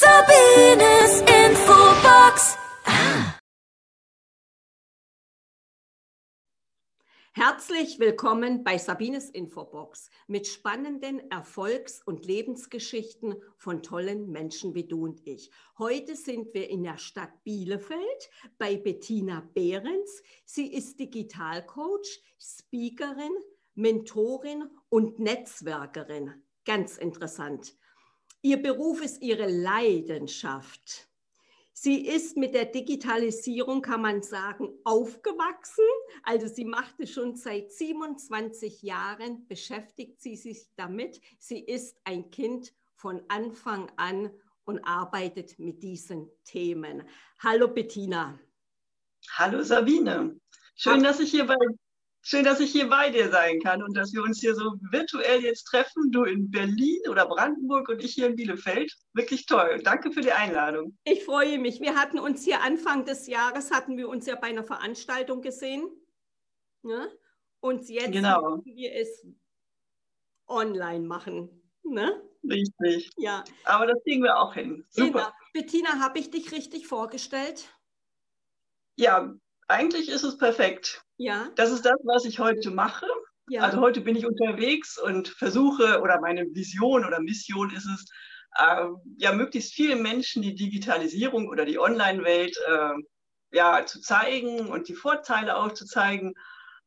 Sabines Infobox. Herzlich willkommen bei Sabines Infobox mit spannenden Erfolgs- und Lebensgeschichten von tollen Menschen wie du und ich. Heute sind wir in der Stadt Bielefeld bei Bettina Behrens. Sie ist Digitalcoach, Speakerin, Mentorin und Netzwerkerin. Ganz interessant. Ihr Beruf ist ihre Leidenschaft. Sie ist mit der Digitalisierung, kann man sagen, aufgewachsen. Also sie machte schon seit 27 Jahren, beschäftigt sie sich damit. Sie ist ein Kind von Anfang an und arbeitet mit diesen Themen. Hallo Bettina. Hallo Sabine. Schön, dass ich hier bei Schön, dass ich hier bei dir sein kann und dass wir uns hier so virtuell jetzt treffen. Du in Berlin oder Brandenburg und ich hier in Bielefeld. Wirklich toll. Danke für die Einladung. Ich freue mich. Wir hatten uns hier Anfang des Jahres, hatten wir uns ja bei einer Veranstaltung gesehen. Ne? Und jetzt genau. müssen wir es online machen. Ne? Richtig. Ja. Aber das kriegen wir auch hin. Super. Genau. Bettina, habe ich dich richtig vorgestellt? Ja, eigentlich ist es perfekt. Ja. Das ist das, was ich heute mache. Ja. Also heute bin ich unterwegs und versuche, oder meine Vision oder Mission ist es, äh, ja, möglichst vielen Menschen die Digitalisierung oder die Online-Welt äh, ja, zu zeigen und die Vorteile auch zu zeigen.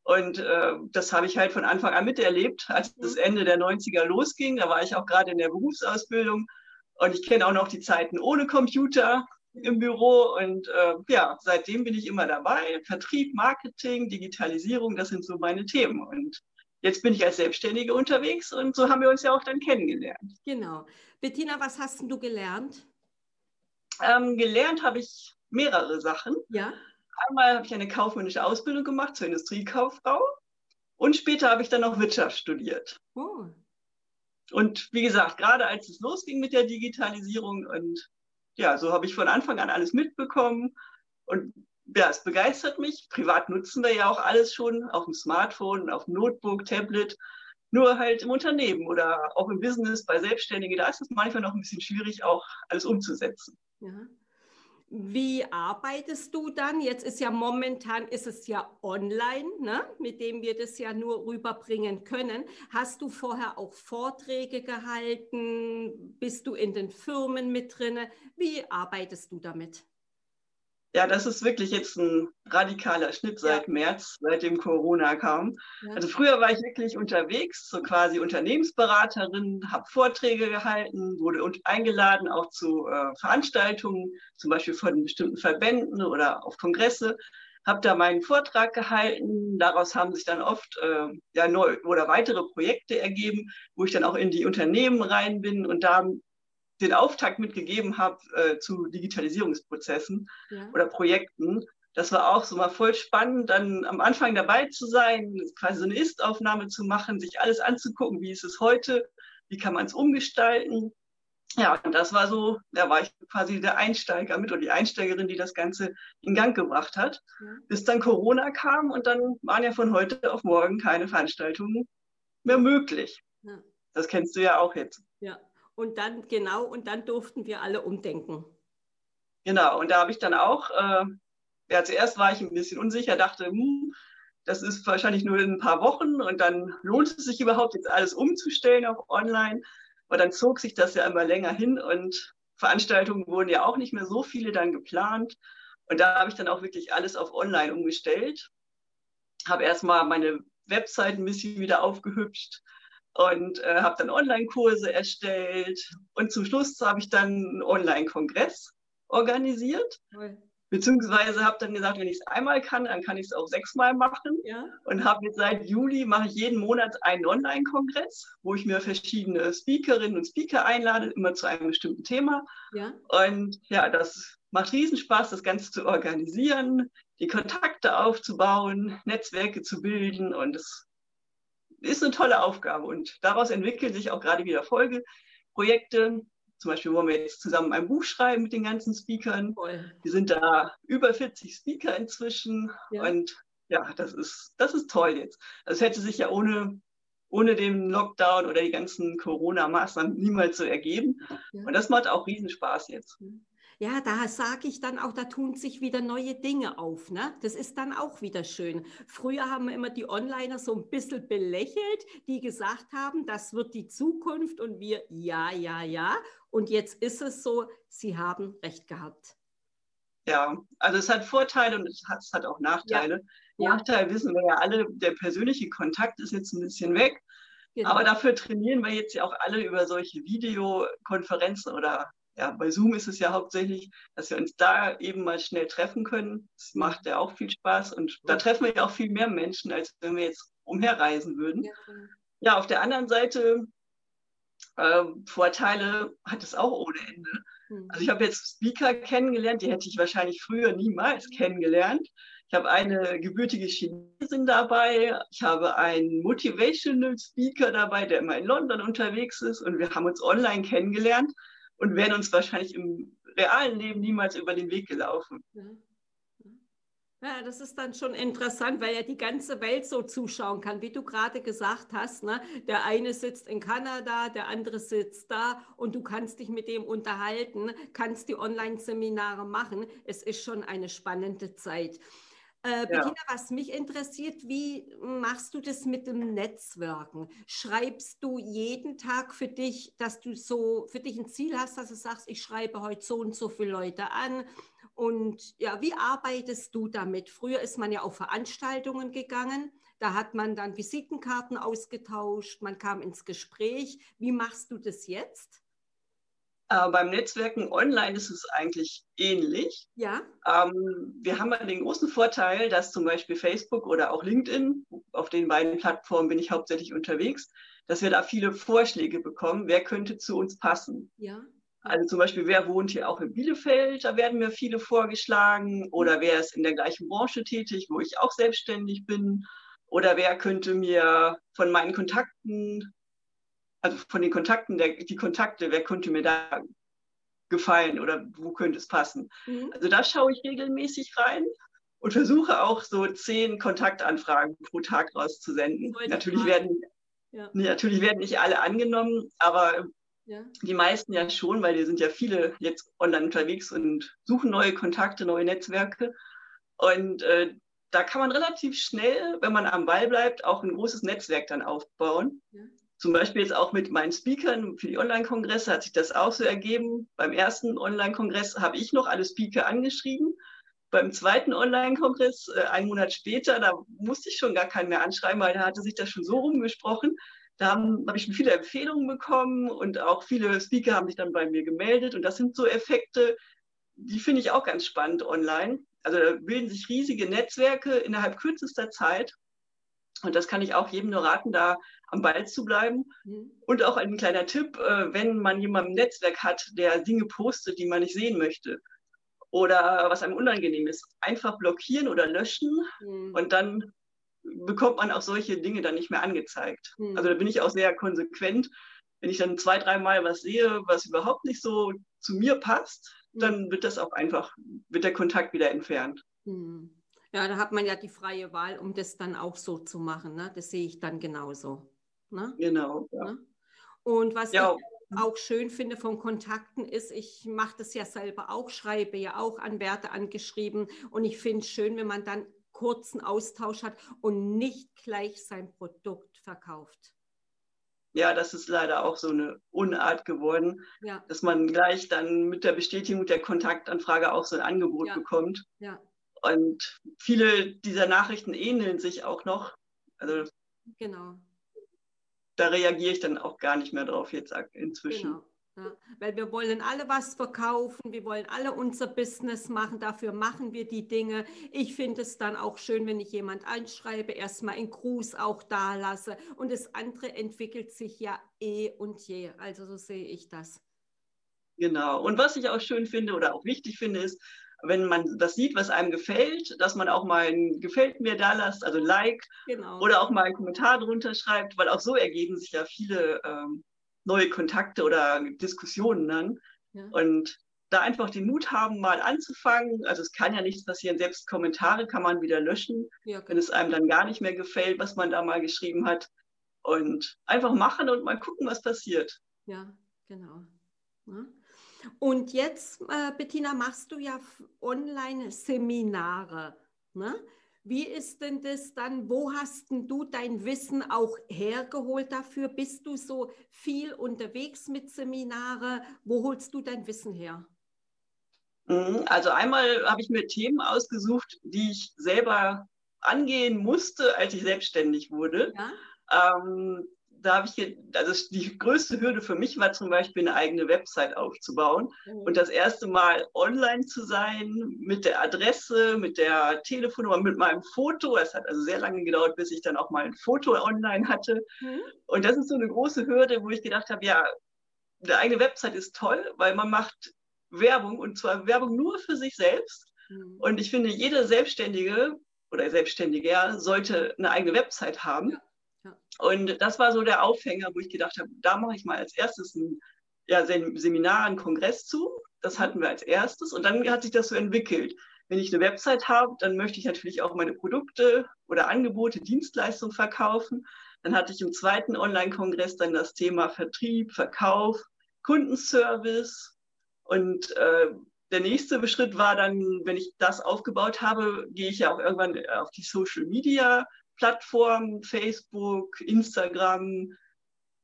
Und äh, das habe ich halt von Anfang an miterlebt, als mhm. das Ende der 90er losging. Da war ich auch gerade in der Berufsausbildung. Und ich kenne auch noch die Zeiten ohne Computer im Büro und äh, ja, seitdem bin ich immer dabei. Vertrieb, Marketing, Digitalisierung, das sind so meine Themen. Und jetzt bin ich als Selbstständige unterwegs und so haben wir uns ja auch dann kennengelernt. Genau. Bettina, was hast du gelernt? Ähm, gelernt habe ich mehrere Sachen. Ja. Einmal habe ich eine kaufmännische Ausbildung gemacht zur Industriekauffrau und später habe ich dann noch Wirtschaft studiert. Oh. Und wie gesagt, gerade als es losging mit der Digitalisierung und ja, so habe ich von Anfang an alles mitbekommen. Und ja, es begeistert mich. Privat nutzen wir ja auch alles schon auf dem Smartphone, auf dem Notebook, Tablet. Nur halt im Unternehmen oder auch im Business bei Selbstständigen, da ist es manchmal noch ein bisschen schwierig, auch alles umzusetzen. Ja. Wie arbeitest du dann? Jetzt ist ja momentan ist es ja online, ne? mit dem wir das ja nur rüberbringen können. Hast du vorher auch Vorträge gehalten? Bist du in den Firmen mit drin? Wie arbeitest du damit? Ja, das ist wirklich jetzt ein radikaler Schnitt seit ja. März, seitdem Corona kam. Ja. Also früher war ich wirklich unterwegs, so quasi Unternehmensberaterin, habe Vorträge gehalten, wurde eingeladen auch zu äh, Veranstaltungen, zum Beispiel von bestimmten Verbänden oder auf Kongresse, habe da meinen Vortrag gehalten. Daraus haben sich dann oft äh, ja neu oder weitere Projekte ergeben, wo ich dann auch in die Unternehmen rein bin und da den Auftakt mitgegeben habe äh, zu Digitalisierungsprozessen ja. oder Projekten. Das war auch so mal voll spannend, dann am Anfang dabei zu sein, quasi so eine Ist-Aufnahme zu machen, sich alles anzugucken, wie ist es heute, wie kann man es umgestalten. Ja, und das war so, da war ich quasi der Einsteiger mit oder die Einsteigerin, die das Ganze in Gang gebracht hat, ja. bis dann Corona kam und dann waren ja von heute auf morgen keine Veranstaltungen mehr möglich. Ja. Das kennst du ja auch jetzt. Ja. Und dann, genau, und dann durften wir alle umdenken. Genau, und da habe ich dann auch, äh, ja, zuerst war ich ein bisschen unsicher, dachte, hm, das ist wahrscheinlich nur in ein paar Wochen und dann lohnt es sich überhaupt, jetzt alles umzustellen auf online. Aber dann zog sich das ja immer länger hin und Veranstaltungen wurden ja auch nicht mehr so viele dann geplant. Und da habe ich dann auch wirklich alles auf online umgestellt. Habe erstmal meine Website ein bisschen wieder aufgehübscht, und äh, habe dann Online-Kurse erstellt. Und zum Schluss habe ich dann einen Online-Kongress organisiert. Cool. Beziehungsweise habe dann gesagt, wenn ich es einmal kann, dann kann ich es auch sechsmal machen. Ja. Und habe jetzt seit Juli mache ich jeden Monat einen Online-Kongress, wo ich mir verschiedene Speakerinnen und Speaker einlade, immer zu einem bestimmten Thema. Ja. Und ja, das macht Riesenspaß, das Ganze zu organisieren, die Kontakte aufzubauen, Netzwerke zu bilden. Und es ist eine tolle Aufgabe und daraus entwickeln sich auch gerade wieder Folgeprojekte. Zum Beispiel wollen wir jetzt zusammen ein Buch schreiben mit den ganzen Speakern. Voll. Wir sind da über 40 Speaker inzwischen ja. und ja, das ist, das ist toll jetzt. Das hätte sich ja ohne ohne den Lockdown oder die ganzen Corona-Maßnahmen niemals so ergeben. Ja. Und das macht auch Riesenspaß jetzt. Ja, da sage ich dann auch, da tun sich wieder neue Dinge auf. Ne? Das ist dann auch wieder schön. Früher haben wir immer die Onliner so ein bisschen belächelt, die gesagt haben, das wird die Zukunft und wir, ja, ja, ja. Und jetzt ist es so, sie haben recht gehabt. Ja, also es hat Vorteile und es hat, es hat auch Nachteile. Ja. Nachteil wissen wir ja alle, der persönliche Kontakt ist jetzt ein bisschen weg. Genau. Aber dafür trainieren wir jetzt ja auch alle über solche Videokonferenzen oder ja, bei Zoom ist es ja hauptsächlich, dass wir uns da eben mal schnell treffen können. Das macht ja auch viel Spaß und da treffen wir ja auch viel mehr Menschen, als wenn wir jetzt umherreisen würden. Ja, ja auf der anderen Seite, äh, Vorteile hat es auch ohne Ende. Mhm. Also ich habe jetzt Speaker kennengelernt, die hätte ich wahrscheinlich früher niemals kennengelernt. Ich habe eine gebürtige Chinesin dabei. Ich habe einen Motivational Speaker dabei, der immer in London unterwegs ist. Und wir haben uns online kennengelernt und wären uns wahrscheinlich im realen Leben niemals über den Weg gelaufen. Ja. Ja, das ist dann schon interessant, weil ja die ganze Welt so zuschauen kann, wie du gerade gesagt hast. Ne? Der eine sitzt in Kanada, der andere sitzt da und du kannst dich mit dem unterhalten, kannst die Online-Seminare machen. Es ist schon eine spannende Zeit. Äh, Bettina, ja. was mich interessiert, wie machst du das mit dem Netzwerken? Schreibst du jeden Tag für dich, dass du so für dich ein Ziel hast, dass du sagst, ich schreibe heute so und so viele Leute an? Und ja, wie arbeitest du damit? Früher ist man ja auf Veranstaltungen gegangen, da hat man dann Visitenkarten ausgetauscht, man kam ins Gespräch. Wie machst du das jetzt? Äh, beim Netzwerken online ist es eigentlich ähnlich. Ja. Ähm, wir haben den großen Vorteil, dass zum Beispiel Facebook oder auch LinkedIn, auf den beiden Plattformen bin ich hauptsächlich unterwegs, dass wir da viele Vorschläge bekommen, wer könnte zu uns passen. Ja. Also zum Beispiel, wer wohnt hier auch in Bielefeld, da werden mir viele vorgeschlagen. Oder wer ist in der gleichen Branche tätig, wo ich auch selbstständig bin. Oder wer könnte mir von meinen Kontakten also von den Kontakten, der, die Kontakte, wer könnte mir da gefallen oder wo könnte es passen. Mhm. Also da schaue ich regelmäßig rein und versuche auch so zehn Kontaktanfragen pro Tag rauszusenden. Natürlich werden, ja. natürlich werden nicht alle angenommen, aber ja. die meisten ja schon, weil die sind ja viele jetzt online unterwegs und suchen neue Kontakte, neue Netzwerke. Und äh, da kann man relativ schnell, wenn man am Ball bleibt, auch ein großes Netzwerk dann aufbauen. Ja. Zum Beispiel jetzt auch mit meinen Speakern für die Online-Kongresse hat sich das auch so ergeben. Beim ersten Online-Kongress habe ich noch alle Speaker angeschrieben. Beim zweiten Online-Kongress, äh, einen Monat später, da musste ich schon gar keinen mehr anschreiben, weil da hatte sich das schon so rumgesprochen. Da habe hab ich schon viele Empfehlungen bekommen und auch viele Speaker haben sich dann bei mir gemeldet. Und das sind so Effekte, die finde ich auch ganz spannend online. Also da bilden sich riesige Netzwerke innerhalb kürzester Zeit. Und das kann ich auch jedem nur raten, da am Ball zu bleiben. Mhm. Und auch ein kleiner Tipp, äh, wenn man jemanden im Netzwerk hat, der Dinge postet, die man nicht sehen möchte oder was einem unangenehm ist, einfach blockieren oder löschen mhm. und dann bekommt man auch solche Dinge dann nicht mehr angezeigt. Mhm. Also da bin ich auch sehr konsequent. Wenn ich dann zwei, dreimal was sehe, was überhaupt nicht so zu mir passt, mhm. dann wird das auch einfach, wird der Kontakt wieder entfernt. Ja, da hat man ja die freie Wahl, um das dann auch so zu machen. Ne? Das sehe ich dann genauso. Ne? Genau. Ja. Ne? Und was ja. ich auch schön finde von Kontakten ist, ich mache das ja selber auch, schreibe ja auch an Werte angeschrieben und ich finde es schön, wenn man dann kurzen Austausch hat und nicht gleich sein Produkt verkauft. Ja, das ist leider auch so eine Unart geworden, ja. dass man gleich dann mit der Bestätigung der Kontaktanfrage auch so ein Angebot ja. bekommt. Ja. Und viele dieser Nachrichten ähneln sich auch noch. Also genau. Da reagiere ich dann auch gar nicht mehr drauf jetzt inzwischen. Genau. Ja, weil wir wollen alle was verkaufen, wir wollen alle unser Business machen, dafür machen wir die Dinge. Ich finde es dann auch schön, wenn ich jemand anschreibe, erstmal einen Gruß auch da lasse und das andere entwickelt sich ja eh und je. Also so sehe ich das. Genau. Und was ich auch schön finde oder auch wichtig finde, ist, wenn man das sieht, was einem gefällt, dass man auch mal ein Gefällt mir da lässt, also Like genau. oder auch mal einen Kommentar drunter schreibt, weil auch so ergeben sich ja viele ähm, neue Kontakte oder Diskussionen dann. Ja. Und da einfach den Mut haben, mal anzufangen. Also es kann ja nichts passieren, selbst Kommentare kann man wieder löschen, ja, genau. wenn es einem dann gar nicht mehr gefällt, was man da mal geschrieben hat. Und einfach machen und mal gucken, was passiert. Ja, genau. Ja. Und jetzt, äh, Bettina, machst du ja Online-Seminare. Ne? Wie ist denn das dann? Wo hast denn du dein Wissen auch hergeholt dafür? Bist du so viel unterwegs mit Seminare? Wo holst du dein Wissen her? Mhm, also einmal habe ich mir Themen ausgesucht, die ich selber angehen musste, als ich selbstständig wurde. Ja? Ähm, da habe ich, also die größte Hürde für mich war zum Beispiel eine eigene Website aufzubauen mhm. und das erste Mal online zu sein mit der Adresse, mit der Telefonnummer, mit meinem Foto. Es hat also sehr lange gedauert, bis ich dann auch mal ein Foto online hatte. Mhm. Und das ist so eine große Hürde, wo ich gedacht habe, ja, eine eigene Website ist toll, weil man macht Werbung und zwar Werbung nur für sich selbst. Mhm. Und ich finde, jede Selbstständige oder Selbstständige sollte eine eigene Website haben. Ja und das war so der Aufhänger, wo ich gedacht habe, da mache ich mal als erstes ein ja, Seminar, einen Kongress zu. Das hatten wir als erstes. Und dann hat sich das so entwickelt. Wenn ich eine Website habe, dann möchte ich natürlich auch meine Produkte oder Angebote, Dienstleistungen verkaufen. Dann hatte ich im zweiten Online-Kongress dann das Thema Vertrieb, Verkauf, Kundenservice. Und äh, der nächste Schritt war dann, wenn ich das aufgebaut habe, gehe ich ja auch irgendwann auf die Social Media Plattformen, Facebook, Instagram,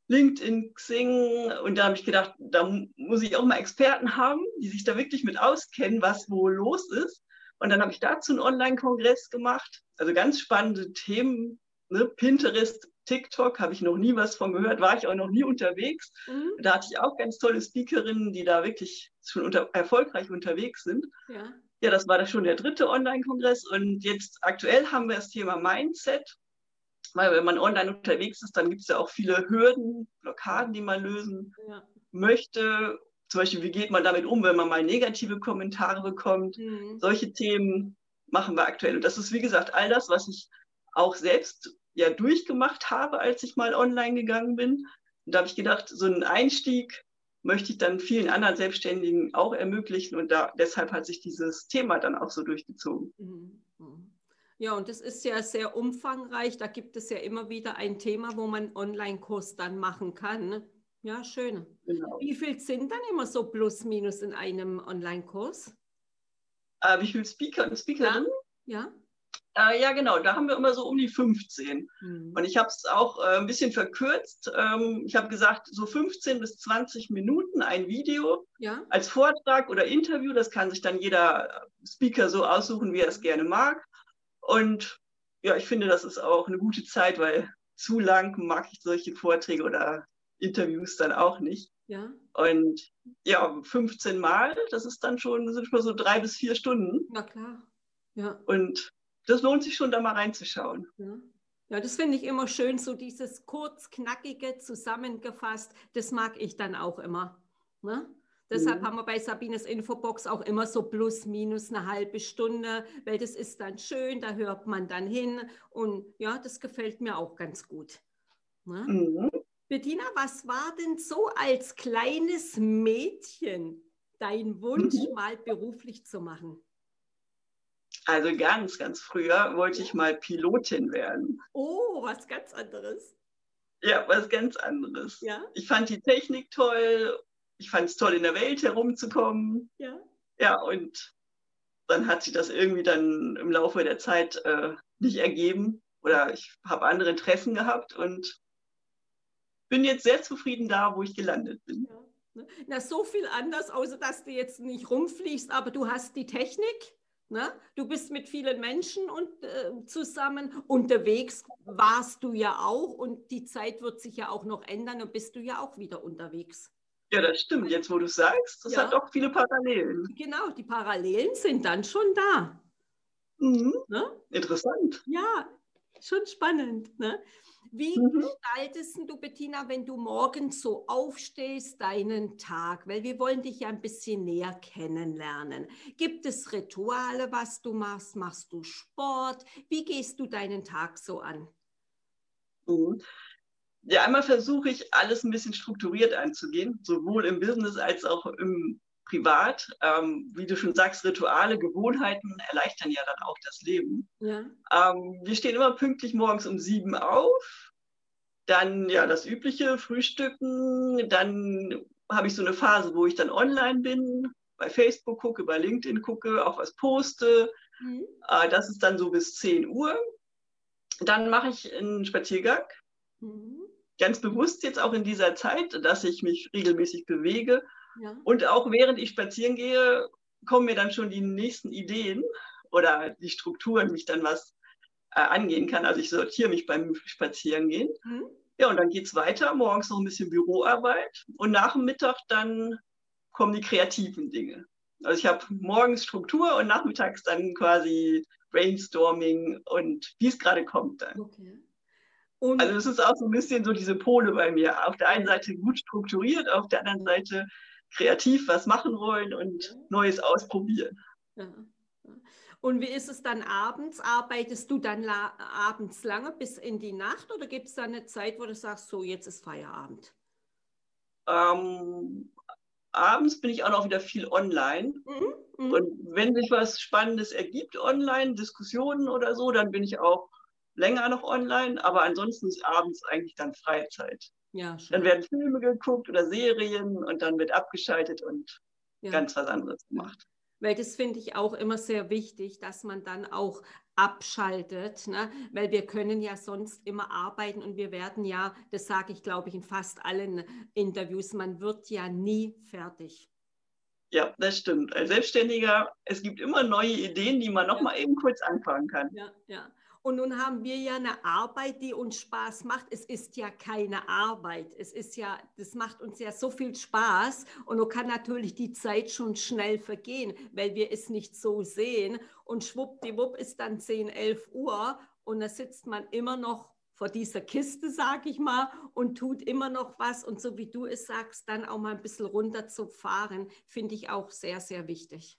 LinkedIn, Xing. Und da habe ich gedacht, da muss ich auch mal Experten haben, die sich da wirklich mit auskennen, was wo los ist. Und dann habe ich dazu einen Online-Kongress gemacht. Also ganz spannende Themen. Ne? Pinterest, TikTok, habe ich noch nie was von gehört, war ich auch noch nie unterwegs. Mhm. Da hatte ich auch ganz tolle Speakerinnen, die da wirklich schon unter, erfolgreich unterwegs sind. Ja. Ja, das war schon der dritte Online-Kongress und jetzt aktuell haben wir das Thema Mindset, weil wenn man online unterwegs ist, dann gibt es ja auch viele Hürden, Blockaden, die man lösen ja. möchte. Zum Beispiel, wie geht man damit um, wenn man mal negative Kommentare bekommt? Mhm. Solche Themen machen wir aktuell. Und das ist, wie gesagt, all das, was ich auch selbst ja durchgemacht habe, als ich mal online gegangen bin. Und da habe ich gedacht, so ein Einstieg möchte ich dann vielen anderen Selbstständigen auch ermöglichen und da, deshalb hat sich dieses Thema dann auch so durchgezogen. Mhm. Mhm. Ja, und das ist ja sehr umfangreich. Da gibt es ja immer wieder ein Thema, wo man Online-Kurs dann machen kann. Ne? Ja, schön. Genau. Wie viel sind dann immer so plus minus in einem Online-Kurs? Äh, wie viele Speaker und Speakerinnen? Ja. ja. Äh, ja, genau, da haben wir immer so um die 15. Mhm. Und ich habe es auch äh, ein bisschen verkürzt. Ähm, ich habe gesagt, so 15 bis 20 Minuten ein Video ja. als Vortrag oder Interview. Das kann sich dann jeder Speaker so aussuchen, wie er es gerne mag. Und ja, ich finde, das ist auch eine gute Zeit, weil zu lang mag ich solche Vorträge oder Interviews dann auch nicht. Ja. Und ja, 15 Mal, das ist dann schon, sind schon so drei bis vier Stunden. Na klar. Ja. Und das lohnt sich schon, da mal reinzuschauen. Ja. Ja, das finde ich immer schön, so dieses kurz, knackige, zusammengefasst, das mag ich dann auch immer. Ne? Deshalb mhm. haben wir bei Sabines Infobox auch immer so plus minus eine halbe Stunde, weil das ist dann schön, da hört man dann hin und ja, das gefällt mir auch ganz gut. Ne? Mhm. Bettina, was war denn so als kleines Mädchen dein Wunsch, mhm. mal beruflich zu machen? Also ganz, ganz früher wollte ich mal Pilotin werden. Oh, was ganz anderes. Ja, was ganz anderes. Ja? Ich fand die Technik toll. Ich fand es toll, in der Welt herumzukommen. Ja. Ja, und dann hat sich das irgendwie dann im Laufe der Zeit äh, nicht ergeben. Oder ich habe andere Interessen gehabt und bin jetzt sehr zufrieden da, wo ich gelandet bin. Ja. Na, so viel anders, außer dass du jetzt nicht rumfliegst, aber du hast die Technik Ne? Du bist mit vielen Menschen und, äh, zusammen. Unterwegs warst du ja auch und die Zeit wird sich ja auch noch ändern und bist du ja auch wieder unterwegs. Ja, das stimmt. Jetzt, wo du sagst, das ja. hat auch viele Parallelen. Genau, die Parallelen sind dann schon da. Mhm. Ne? Interessant. Ja, schon spannend. Ne? Wie mhm. gestaltest du, Bettina, wenn du morgens so aufstehst, deinen Tag? Weil wir wollen dich ja ein bisschen näher kennenlernen. Gibt es Rituale, was du machst? Machst du Sport? Wie gehst du deinen Tag so an? Mhm. Ja, einmal versuche ich, alles ein bisschen strukturiert anzugehen, sowohl im Business als auch im Privat. Ähm, wie du schon sagst, Rituale, Gewohnheiten erleichtern ja dann auch das Leben. Ja. Ähm, wir stehen immer pünktlich morgens um sieben auf. Dann ja das übliche Frühstücken. Dann habe ich so eine Phase, wo ich dann online bin, bei Facebook gucke, bei LinkedIn gucke, auch was poste. Mhm. Äh, das ist dann so bis 10 Uhr. Dann mache ich einen Spaziergang. Mhm. Ganz bewusst jetzt auch in dieser Zeit, dass ich mich regelmäßig bewege. Ja. Und auch während ich spazieren gehe, kommen mir dann schon die nächsten Ideen oder die Strukturen, wie ich dann was äh, angehen kann. Also ich sortiere mich beim Spazierengehen. Mhm. Ja, und dann geht es weiter. Morgens noch ein bisschen Büroarbeit und nach dem Mittag dann kommen die kreativen Dinge. Also ich habe morgens Struktur und nachmittags dann quasi Brainstorming und wie es gerade kommt dann. Okay. also es ist auch so ein bisschen so diese Pole bei mir. Auf der einen Seite gut strukturiert, auf der anderen Seite kreativ was machen wollen und Neues ausprobieren. Ja. Und wie ist es dann abends? Arbeitest du dann la abends lange bis in die Nacht oder gibt es da eine Zeit, wo du sagst, so jetzt ist Feierabend? Ähm, abends bin ich auch noch wieder viel online. Mhm, mh. Und wenn sich was Spannendes ergibt online, Diskussionen oder so, dann bin ich auch länger noch online. Aber ansonsten ist abends eigentlich dann Freizeit. Ja, dann werden Filme geguckt oder Serien und dann wird abgeschaltet und ja. ganz was anderes gemacht. Weil das finde ich auch immer sehr wichtig, dass man dann auch abschaltet, ne? weil wir können ja sonst immer arbeiten und wir werden ja, das sage ich glaube ich in fast allen Interviews, man wird ja nie fertig. Ja, das stimmt. Als Selbstständiger, es gibt immer neue Ideen, die man noch ja. mal eben kurz anfangen kann. Ja, ja. Und nun haben wir ja eine Arbeit, die uns Spaß macht. Es ist ja keine Arbeit. Es ist ja, das macht uns ja so viel Spaß. Und nun kann natürlich die Zeit schon schnell vergehen, weil wir es nicht so sehen. Und schwuppdiwupp ist dann 10, 11 Uhr und da sitzt man immer noch vor dieser Kiste, sag ich mal, und tut immer noch was. Und so wie du es sagst, dann auch mal ein bisschen runterzufahren, finde ich auch sehr, sehr wichtig.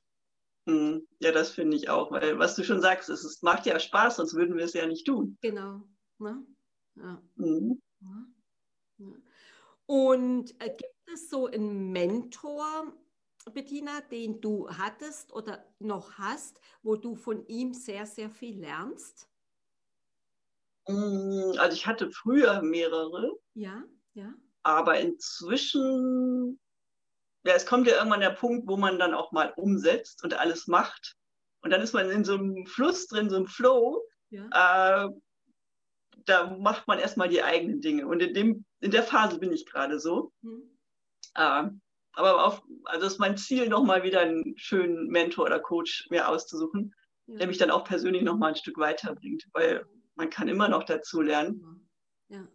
Hm, ja, das finde ich auch, weil was du schon sagst, es, es macht ja Spaß, sonst würden wir es ja nicht tun. Genau. Ne? Ja. Mhm. Ja. Und äh, gibt es so einen Mentor, Bettina, den du hattest oder noch hast, wo du von ihm sehr, sehr viel lernst? Hm, also ich hatte früher mehrere. Ja, ja. Aber inzwischen ja, es kommt ja irgendwann der Punkt, wo man dann auch mal umsetzt und alles macht. Und dann ist man in so einem Fluss drin, so einem Flow. Ja. Äh, da macht man erstmal die eigenen Dinge. Und in, dem, in der Phase bin ich gerade so. Mhm. Äh, aber auf, also ist mein Ziel, nochmal wieder einen schönen Mentor oder Coach mir auszusuchen, ja. der mich dann auch persönlich nochmal ein Stück weiterbringt, weil man kann immer noch dazu lernen. Ja.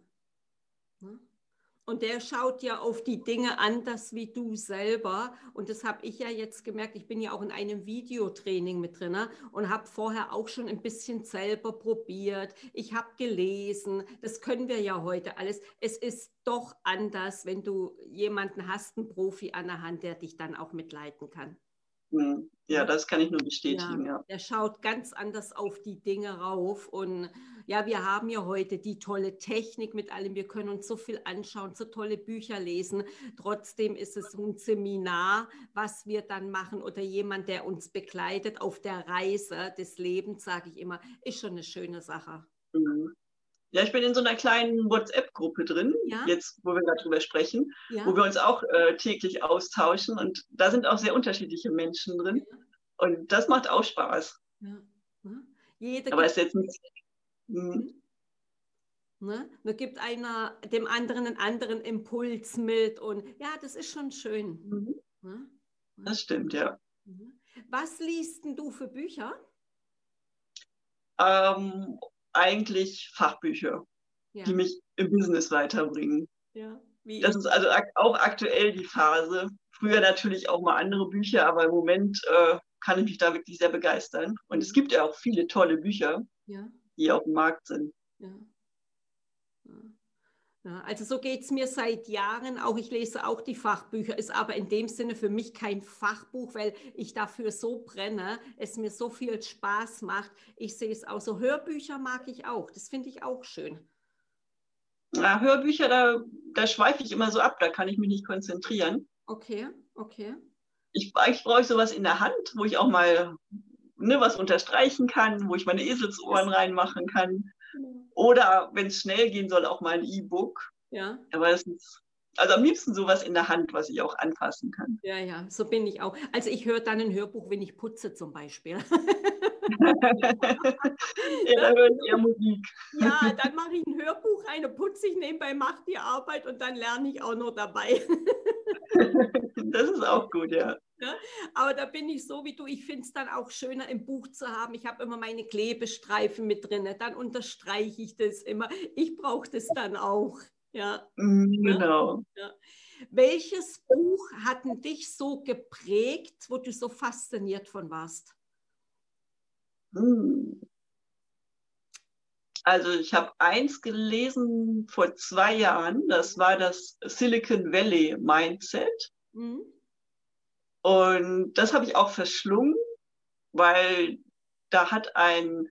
Und der schaut ja auf die Dinge anders wie du selber. Und das habe ich ja jetzt gemerkt. Ich bin ja auch in einem Videotraining mit drin und habe vorher auch schon ein bisschen selber probiert. Ich habe gelesen. Das können wir ja heute alles. Es ist doch anders, wenn du jemanden hast, einen Profi an der Hand, der dich dann auch mitleiten kann. Hm. Ja, das kann ich nur bestätigen. Ja, ja. Der schaut ganz anders auf die Dinge rauf. Und ja, wir haben ja heute die tolle Technik mit allem. Wir können uns so viel anschauen, so tolle Bücher lesen. Trotzdem ist es ein Seminar, was wir dann machen oder jemand, der uns begleitet auf der Reise des Lebens, sage ich immer, ist schon eine schöne Sache. Mhm. Ja, ich bin in so einer kleinen WhatsApp-Gruppe drin, ja? jetzt, wo wir gerade drüber sprechen, ja? wo wir uns auch äh, täglich austauschen. Und da sind auch sehr unterschiedliche Menschen drin. Und das macht auch Spaß. Aber es ist jetzt nicht. Hm. Ne? Da gibt einer dem anderen einen anderen Impuls mit und ja, das ist schon schön. Mhm. Ne? Das stimmt, ja. Mhm. Was liest du für Bücher? Ähm, eigentlich Fachbücher, ja. die mich im Business weiterbringen. Ja. Das ist also ak auch aktuell die Phase. Früher natürlich auch mal andere Bücher, aber im Moment äh, kann ich mich da wirklich sehr begeistern. Und es mhm. gibt ja auch viele tolle Bücher, die auf dem Markt sind. Ja. Ja, also so geht es mir seit Jahren auch. Ich lese auch die Fachbücher, ist aber in dem Sinne für mich kein Fachbuch, weil ich dafür so brenne, es mir so viel Spaß macht. Ich sehe es auch so. Hörbücher mag ich auch. Das finde ich auch schön. Ja, Hörbücher, da, da schweife ich immer so ab, da kann ich mich nicht konzentrieren. Okay, okay. Ich, eigentlich brauche ich sowas in der Hand, wo ich auch mal ne, was unterstreichen kann, wo ich meine Eselsohren reinmachen kann. Genau. Oder wenn es schnell gehen soll, auch mal ein E-Book. Ja. Aber das ist, also am liebsten sowas in der Hand, was ich auch anfassen kann. Ja, ja, so bin ich auch. Also ich höre dann ein Hörbuch, wenn ich putze zum Beispiel. ja, da höre ich eher Musik. Ja, dann mache ich ein Hörbuch rein und putze ich nebenbei, mache die Arbeit und dann lerne ich auch noch dabei. das ist auch gut, ja. ja. Aber da bin ich so wie du. Ich finde es dann auch schöner, im Buch zu haben. Ich habe immer meine Klebestreifen mit drin. Dann unterstreiche ich das immer. Ich brauche das dann auch. Ja. Mhm, genau. Ja. Welches Buch hat dich so geprägt, wo du so fasziniert von warst? Hm. Also ich habe eins gelesen vor zwei Jahren, das war das Silicon Valley Mindset. Mhm. Und das habe ich auch verschlungen, weil da hat ein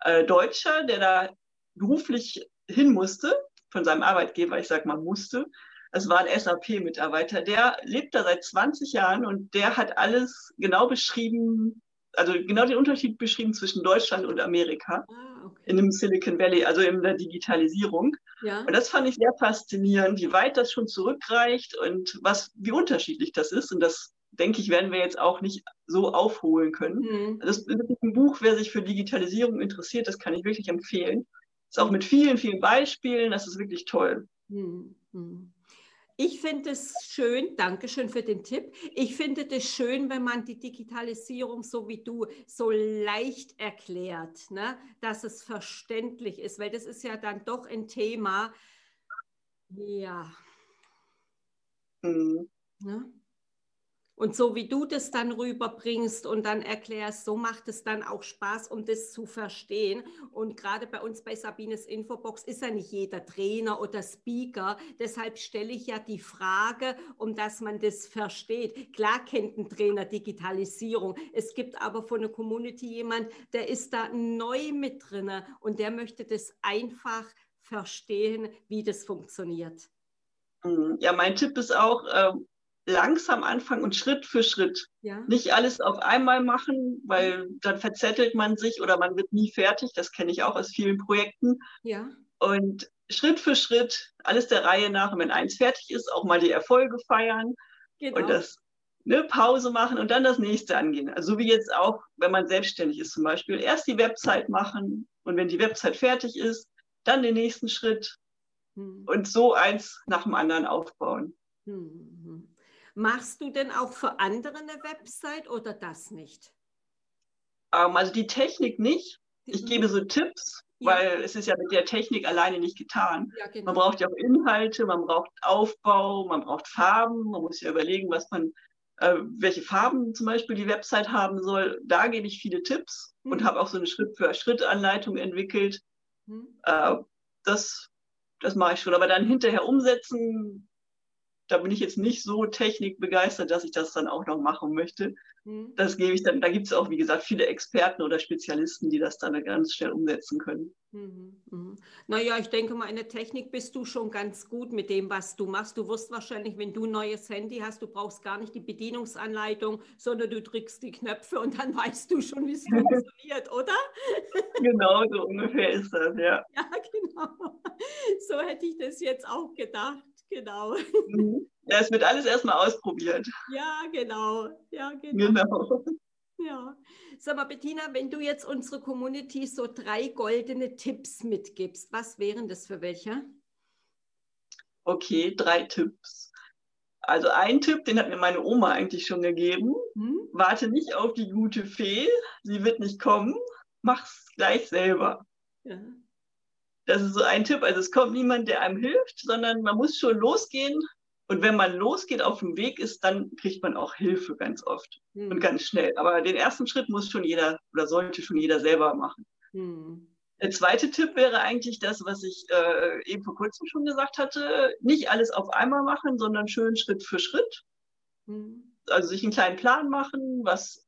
äh, Deutscher, der da beruflich hin musste, von seinem Arbeitgeber, ich sag mal musste, es war ein SAP-Mitarbeiter, der lebt da seit 20 Jahren und der hat alles genau beschrieben, also genau den Unterschied beschrieben zwischen Deutschland und Amerika ah, okay. in dem Silicon Valley, also in der Digitalisierung. Ja. Und das fand ich sehr faszinierend, wie weit das schon zurückreicht und was, wie unterschiedlich das ist. Und das, denke ich, werden wir jetzt auch nicht so aufholen können. Mhm. Das ist ein Buch, wer sich für Digitalisierung interessiert, das kann ich wirklich empfehlen. Ist auch mit vielen, vielen Beispielen, das ist wirklich toll. Mhm. Ich finde es schön, danke schön für den Tipp. Ich finde es schön, wenn man die Digitalisierung so wie du so leicht erklärt, ne? dass es verständlich ist, weil das ist ja dann doch ein Thema, ja. Mhm. Ne? Und so wie du das dann rüberbringst und dann erklärst, so macht es dann auch Spaß, um das zu verstehen. Und gerade bei uns bei Sabines Infobox ist ja nicht jeder Trainer oder Speaker. Deshalb stelle ich ja die Frage, um dass man das versteht. Klar kennt ein Trainer Digitalisierung. Es gibt aber von der Community jemand, der ist da neu mit drin und der möchte das einfach verstehen, wie das funktioniert. Mhm. Ja, mein Tipp ist auch, ähm, langsam anfangen und Schritt für Schritt. Ja. Nicht alles auf einmal machen, weil dann verzettelt man sich oder man wird nie fertig. Das kenne ich auch aus vielen Projekten. Ja. Und Schritt für Schritt, alles der Reihe nach. Und wenn eins fertig ist, auch mal die Erfolge feiern genau. und das eine Pause machen und dann das nächste angehen. Also so wie jetzt auch, wenn man selbstständig ist zum Beispiel, erst die Website machen und wenn die Website fertig ist, dann den nächsten Schritt hm. und so eins nach dem anderen aufbauen. Hm. Hm. Machst du denn auch für andere eine Website oder das nicht? Ähm, also die Technik nicht. Ich gebe so Tipps, ja. weil es ist ja mit der Technik alleine nicht getan. Ja, genau. Man braucht ja auch Inhalte, man braucht Aufbau, man braucht Farben, man muss ja überlegen, was man, äh, welche Farben zum Beispiel die Website haben soll. Da gebe ich viele Tipps mhm. und habe auch so eine Schritt-für-Schritt-Anleitung entwickelt. Mhm. Äh, das, das mache ich schon. Aber dann hinterher umsetzen, da bin ich jetzt nicht so technikbegeistert, dass ich das dann auch noch machen möchte. Mhm. Das gebe ich dann, da gibt es auch, wie gesagt, viele Experten oder Spezialisten, die das dann ganz schnell umsetzen können. Mhm. Mhm. Naja, ich denke mal, in der Technik bist du schon ganz gut mit dem, was du machst. Du wirst wahrscheinlich, wenn du ein neues Handy hast, du brauchst gar nicht die Bedienungsanleitung, sondern du drückst die Knöpfe und dann weißt du schon, wie es funktioniert, oder? Genau, so ungefähr ist das, ja. Ja, genau. So hätte ich das jetzt auch gedacht. Genau. Mhm. Ja, es wird alles erstmal ausprobiert. Ja, genau. Ja, genau. genau. Ja. Sag mal, Bettina, wenn du jetzt unsere Community so drei goldene Tipps mitgibst, was wären das für welche? Okay, drei Tipps. Also ein Tipp, den hat mir meine Oma eigentlich schon gegeben. Hm? Warte nicht auf die gute Fee, sie wird nicht kommen, mach's gleich selber. Ja. Das ist so ein Tipp. Also es kommt niemand, der einem hilft, sondern man muss schon losgehen. Und wenn man losgeht, auf dem Weg ist, dann kriegt man auch Hilfe ganz oft hm. und ganz schnell. Aber den ersten Schritt muss schon jeder oder sollte schon jeder selber machen. Hm. Der zweite Tipp wäre eigentlich das, was ich äh, eben vor kurzem schon gesagt hatte. Nicht alles auf einmal machen, sondern schön Schritt für Schritt. Hm. Also sich einen kleinen Plan machen, was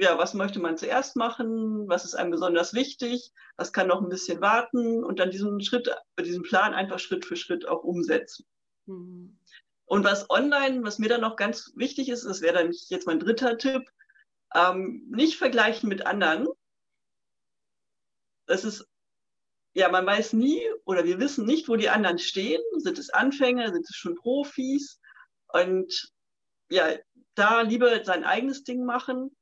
ja, was möchte man zuerst machen, was ist einem besonders wichtig, was kann noch ein bisschen warten und dann diesen Schritt, diesen Plan einfach Schritt für Schritt auch umsetzen. Mhm. Und was online, was mir dann noch ganz wichtig ist, das wäre dann jetzt mein dritter Tipp, ähm, nicht vergleichen mit anderen. Das ist ja, man weiß nie oder wir wissen nicht, wo die anderen stehen. Sind es Anfänger, sind es schon Profis? Und ja, da lieber sein eigenes Ding machen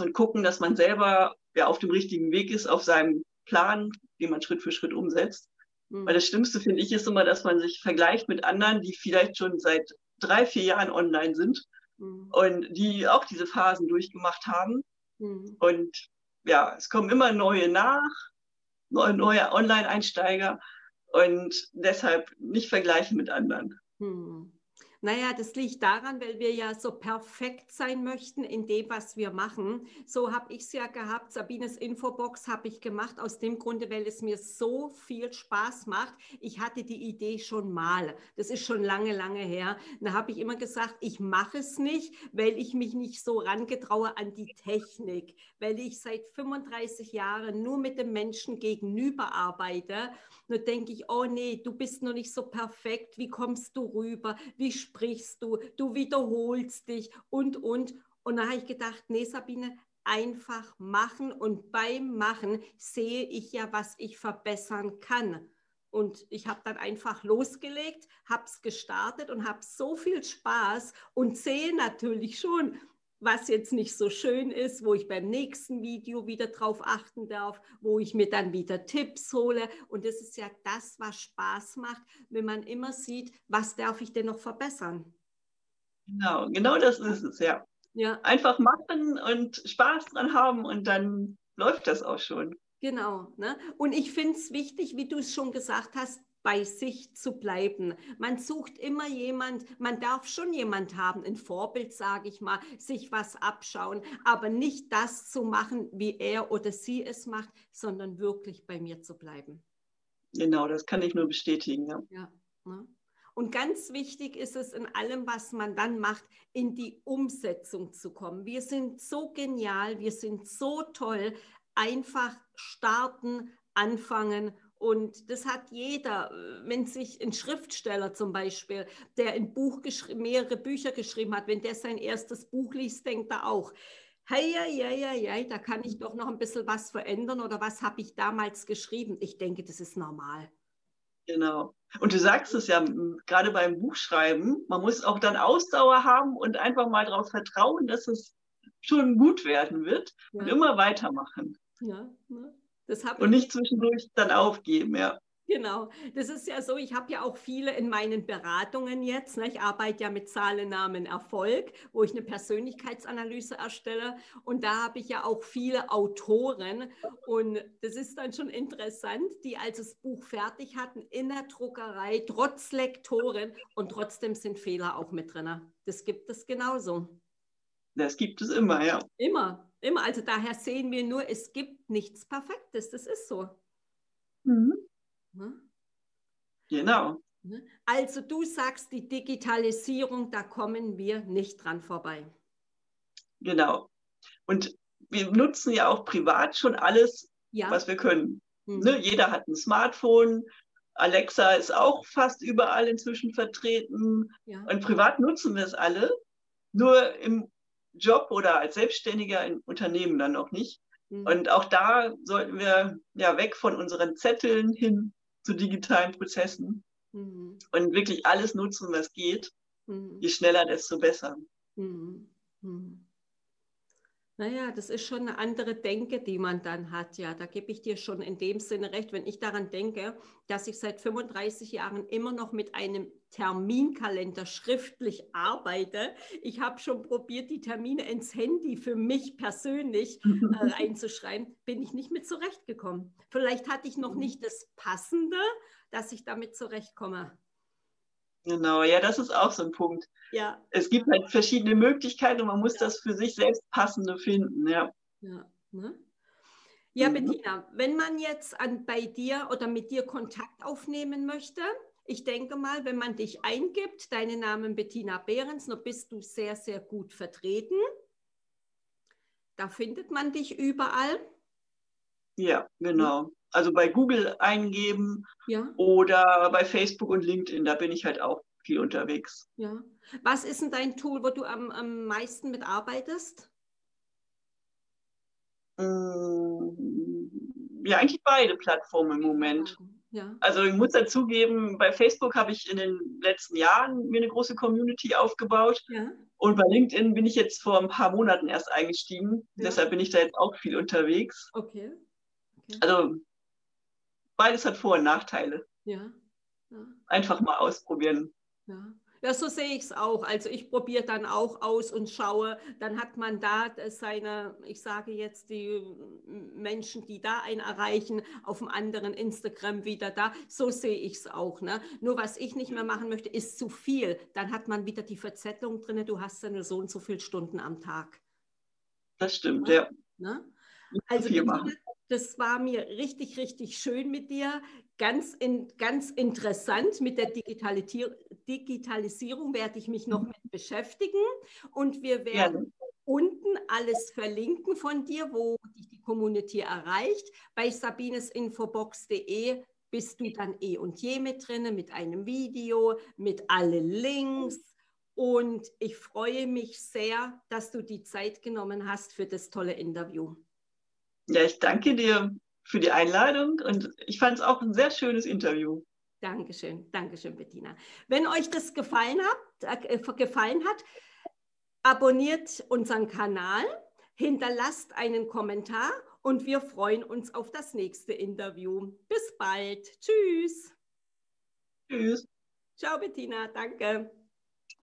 und gucken, dass man selber ja auf dem richtigen Weg ist, auf seinem Plan, den man Schritt für Schritt umsetzt. Mhm. Weil das Schlimmste, finde ich, ist immer, dass man sich vergleicht mit anderen, die vielleicht schon seit drei, vier Jahren online sind mhm. und die auch diese Phasen durchgemacht haben. Mhm. Und ja, es kommen immer neue nach, neue, Online-Einsteiger und deshalb nicht vergleichen mit anderen. Mhm. Naja, das liegt daran, weil wir ja so perfekt sein möchten in dem, was wir machen. So habe ich es ja gehabt. Sabines Infobox habe ich gemacht aus dem Grunde, weil es mir so viel Spaß macht. Ich hatte die Idee schon mal. Das ist schon lange, lange her. Da habe ich immer gesagt, ich mache es nicht, weil ich mich nicht so rangetraue an die Technik, weil ich seit 35 Jahren nur mit dem Menschen gegenüber arbeite. Nur denke ich, oh nee, du bist noch nicht so perfekt. Wie kommst du rüber? Wie sprichst du, du wiederholst dich und, und. Und da habe ich gedacht, nee, Sabine, einfach machen und beim Machen sehe ich ja, was ich verbessern kann. Und ich habe dann einfach losgelegt, habe es gestartet und habe so viel Spaß und sehe natürlich schon, was jetzt nicht so schön ist, wo ich beim nächsten Video wieder drauf achten darf, wo ich mir dann wieder Tipps hole. Und das ist ja das, was Spaß macht, wenn man immer sieht, was darf ich denn noch verbessern. Genau, genau das ist es, ja. ja. Einfach machen und Spaß dran haben und dann läuft das auch schon. Genau. Ne? Und ich finde es wichtig, wie du es schon gesagt hast, bei sich zu bleiben. Man sucht immer jemand, man darf schon jemand haben, ein Vorbild, sage ich mal, sich was abschauen, aber nicht das zu machen, wie er oder sie es macht, sondern wirklich bei mir zu bleiben. Genau, das kann ich nur bestätigen. Ja. ja ne? Und ganz wichtig ist es in allem, was man dann macht, in die Umsetzung zu kommen. Wir sind so genial, wir sind so toll. Einfach starten, anfangen und das hat jeder, wenn sich ein Schriftsteller zum Beispiel, der ein Buch mehrere Bücher geschrieben hat, wenn der sein erstes Buch liest, denkt er auch, hey, ja, ja, ja, ja, da kann ich doch noch ein bisschen was verändern oder was habe ich damals geschrieben. Ich denke, das ist normal. Genau. Und du sagst es ja gerade beim Buchschreiben, man muss auch dann Ausdauer haben und einfach mal darauf vertrauen, dass es schon gut werden wird ja. und immer weitermachen. Ja, ne? Und nicht zwischendurch dann aufgeben, ja. Genau, das ist ja so, ich habe ja auch viele in meinen Beratungen jetzt. Ne? Ich arbeite ja mit Zahlennamen Erfolg, wo ich eine Persönlichkeitsanalyse erstelle. Und da habe ich ja auch viele Autoren. Und das ist dann schon interessant, die als das Buch fertig hatten in der Druckerei, trotz Lektoren. Und trotzdem sind Fehler auch mit drin. Das gibt es genauso. Das gibt es immer, ja. Immer, immer. Also daher sehen wir nur, es gibt nichts Perfektes. Das ist so. Mhm. Genau. Also du sagst, die Digitalisierung, da kommen wir nicht dran vorbei. Genau. Und wir nutzen ja auch privat schon alles, ja. was wir können. Mhm. Ne? Jeder hat ein Smartphone. Alexa ist auch fast überall inzwischen vertreten. Ja. Und privat nutzen wir es alle. Nur im Job oder als Selbstständiger im Unternehmen dann noch nicht. Mhm. Und auch da sollten wir ja weg von unseren Zetteln hin zu digitalen Prozessen mhm. und wirklich alles nutzen, was geht. Mhm. Je schneller, desto besser. Mhm. Mhm. Naja, das ist schon eine andere Denke, die man dann hat. Ja, da gebe ich dir schon in dem Sinne recht, wenn ich daran denke, dass ich seit 35 Jahren immer noch mit einem Terminkalender schriftlich arbeite. Ich habe schon probiert, die Termine ins Handy für mich persönlich äh, einzuschreiben, bin ich nicht mit zurechtgekommen. Vielleicht hatte ich noch mhm. nicht das Passende, dass ich damit zurechtkomme. Genau, ja, das ist auch so ein Punkt. Ja. Es gibt halt verschiedene Möglichkeiten und man muss ja. das für sich selbst passende finden, ja. Ja, ne? ja mhm. Bettina, wenn man jetzt an, bei dir oder mit dir Kontakt aufnehmen möchte, ich denke mal, wenn man dich eingibt, deinen Namen Bettina Behrens, dann bist du sehr, sehr gut vertreten. Da findet man dich überall. Ja, genau also bei Google eingeben ja. oder bei Facebook und LinkedIn, da bin ich halt auch viel unterwegs. Ja. Was ist denn dein Tool, wo du am, am meisten mitarbeitest? Mm, ja eigentlich beide Plattformen im Moment. Ja. Also ich muss dazugeben, bei Facebook habe ich in den letzten Jahren mir eine große Community aufgebaut. Ja. Und bei LinkedIn bin ich jetzt vor ein paar Monaten erst eingestiegen. Ja. Deshalb bin ich da jetzt auch viel unterwegs. Okay. Okay. Also beides hat Vor- und Nachteile. Ja. Einfach mal ausprobieren. Ja. Ja, so sehe ich es auch. Also ich probiere dann auch aus und schaue, dann hat man da seine, ich sage jetzt die Menschen, die da einen erreichen, auf dem anderen Instagram wieder da. So sehe ich es auch. Ne? Nur was ich nicht mehr machen möchte, ist zu viel. Dann hat man wieder die Verzettlung drin, du hast ja nur so und so viele Stunden am Tag. Das stimmt, ja. Ne? Also das war mir richtig, richtig schön mit dir. Ganz, in, ganz interessant. Mit der Digitalisierung werde ich mich noch mit beschäftigen. Und wir werden ja. unten alles verlinken von dir, wo dich die Community erreicht. Bei sabinesinfobox.de bist du dann eh und je mit drin, mit einem Video, mit allen Links. Und ich freue mich sehr, dass du die Zeit genommen hast für das tolle Interview. Ja, ich danke dir für die Einladung und ich fand es auch ein sehr schönes Interview. Dankeschön, Dankeschön, Bettina. Wenn euch das gefallen hat, äh, gefallen hat, abonniert unseren Kanal, hinterlasst einen Kommentar und wir freuen uns auf das nächste Interview. Bis bald. Tschüss. Tschüss. Ciao, Bettina. Danke.